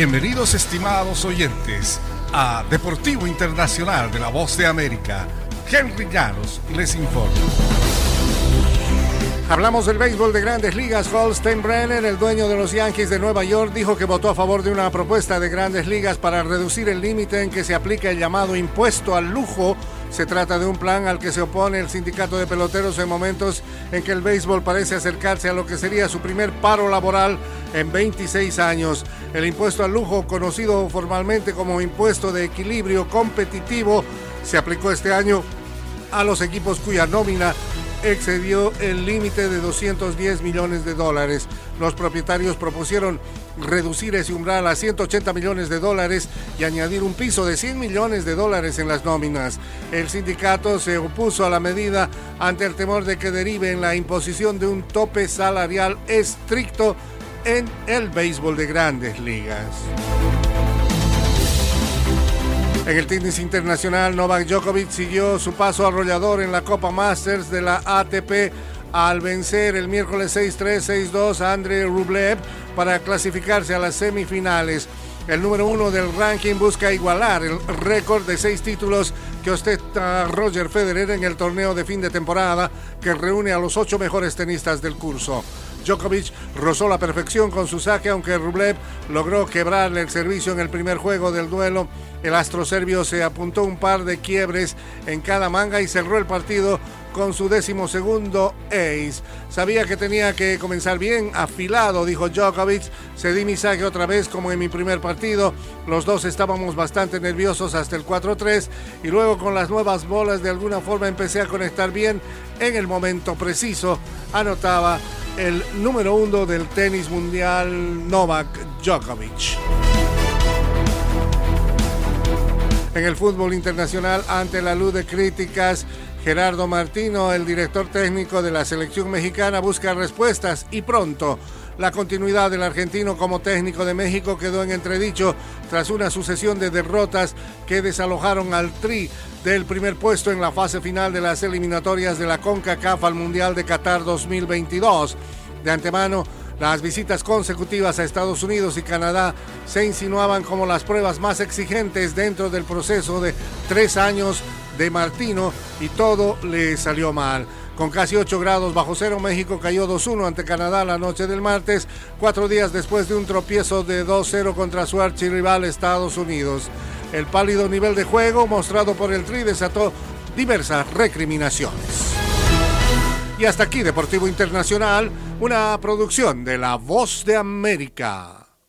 Bienvenidos estimados oyentes a Deportivo Internacional de la Voz de América. Henry Llanos les informa. Hablamos del béisbol de grandes ligas. Holstein Brenner, el dueño de los Yankees de Nueva York, dijo que votó a favor de una propuesta de grandes ligas para reducir el límite en que se aplica el llamado impuesto al lujo se trata de un plan al que se opone el sindicato de peloteros en momentos en que el béisbol parece acercarse a lo que sería su primer paro laboral en 26 años. El impuesto al lujo, conocido formalmente como impuesto de equilibrio competitivo, se aplicó este año a los equipos cuya nómina excedió el límite de 210 millones de dólares. Los propietarios propusieron reducir ese umbral a 180 millones de dólares y añadir un piso de 100 millones de dólares en las nóminas. El sindicato se opuso a la medida ante el temor de que derive en la imposición de un tope salarial estricto en el béisbol de grandes ligas. En el tenis internacional, Novak Djokovic siguió su paso arrollador en la Copa Masters de la ATP al vencer el miércoles 6-3, 6-2 a Andrei Rublev para clasificarse a las semifinales. El número uno del ranking busca igualar el récord de seis títulos que ostenta Roger Federer en el torneo de fin de temporada que reúne a los ocho mejores tenistas del curso. Djokovic rozó la perfección con su saque, aunque Rublev logró quebrarle el servicio en el primer juego del duelo. El astro serbio se apuntó un par de quiebres en cada manga y cerró el partido con su décimo segundo ace. Sabía que tenía que comenzar bien, afilado, dijo Djokovic. Cedí mi saque otra vez como en mi primer partido. Los dos estábamos bastante nerviosos hasta el 4-3 y luego con las nuevas bolas de alguna forma empecé a conectar bien en el momento preciso. Anotaba el número uno del tenis mundial Novak Djokovic. En el fútbol internacional, ante la luz de críticas, Gerardo Martino, el director técnico de la selección mexicana, busca respuestas y pronto. La continuidad del argentino como técnico de México quedó en entredicho tras una sucesión de derrotas que desalojaron al Tri del primer puesto en la fase final de las eliminatorias de la CONCACAF al Mundial de Qatar 2022. De antemano, las visitas consecutivas a Estados Unidos y Canadá se insinuaban como las pruebas más exigentes dentro del proceso de tres años de Martino y todo le salió mal. Con casi 8 grados bajo cero, México cayó 2-1 ante Canadá la noche del martes, cuatro días después de un tropiezo de 2-0 contra su archirrival Estados Unidos. El pálido nivel de juego mostrado por el Tri desató diversas recriminaciones. Y hasta aquí Deportivo Internacional, una producción de La Voz de América.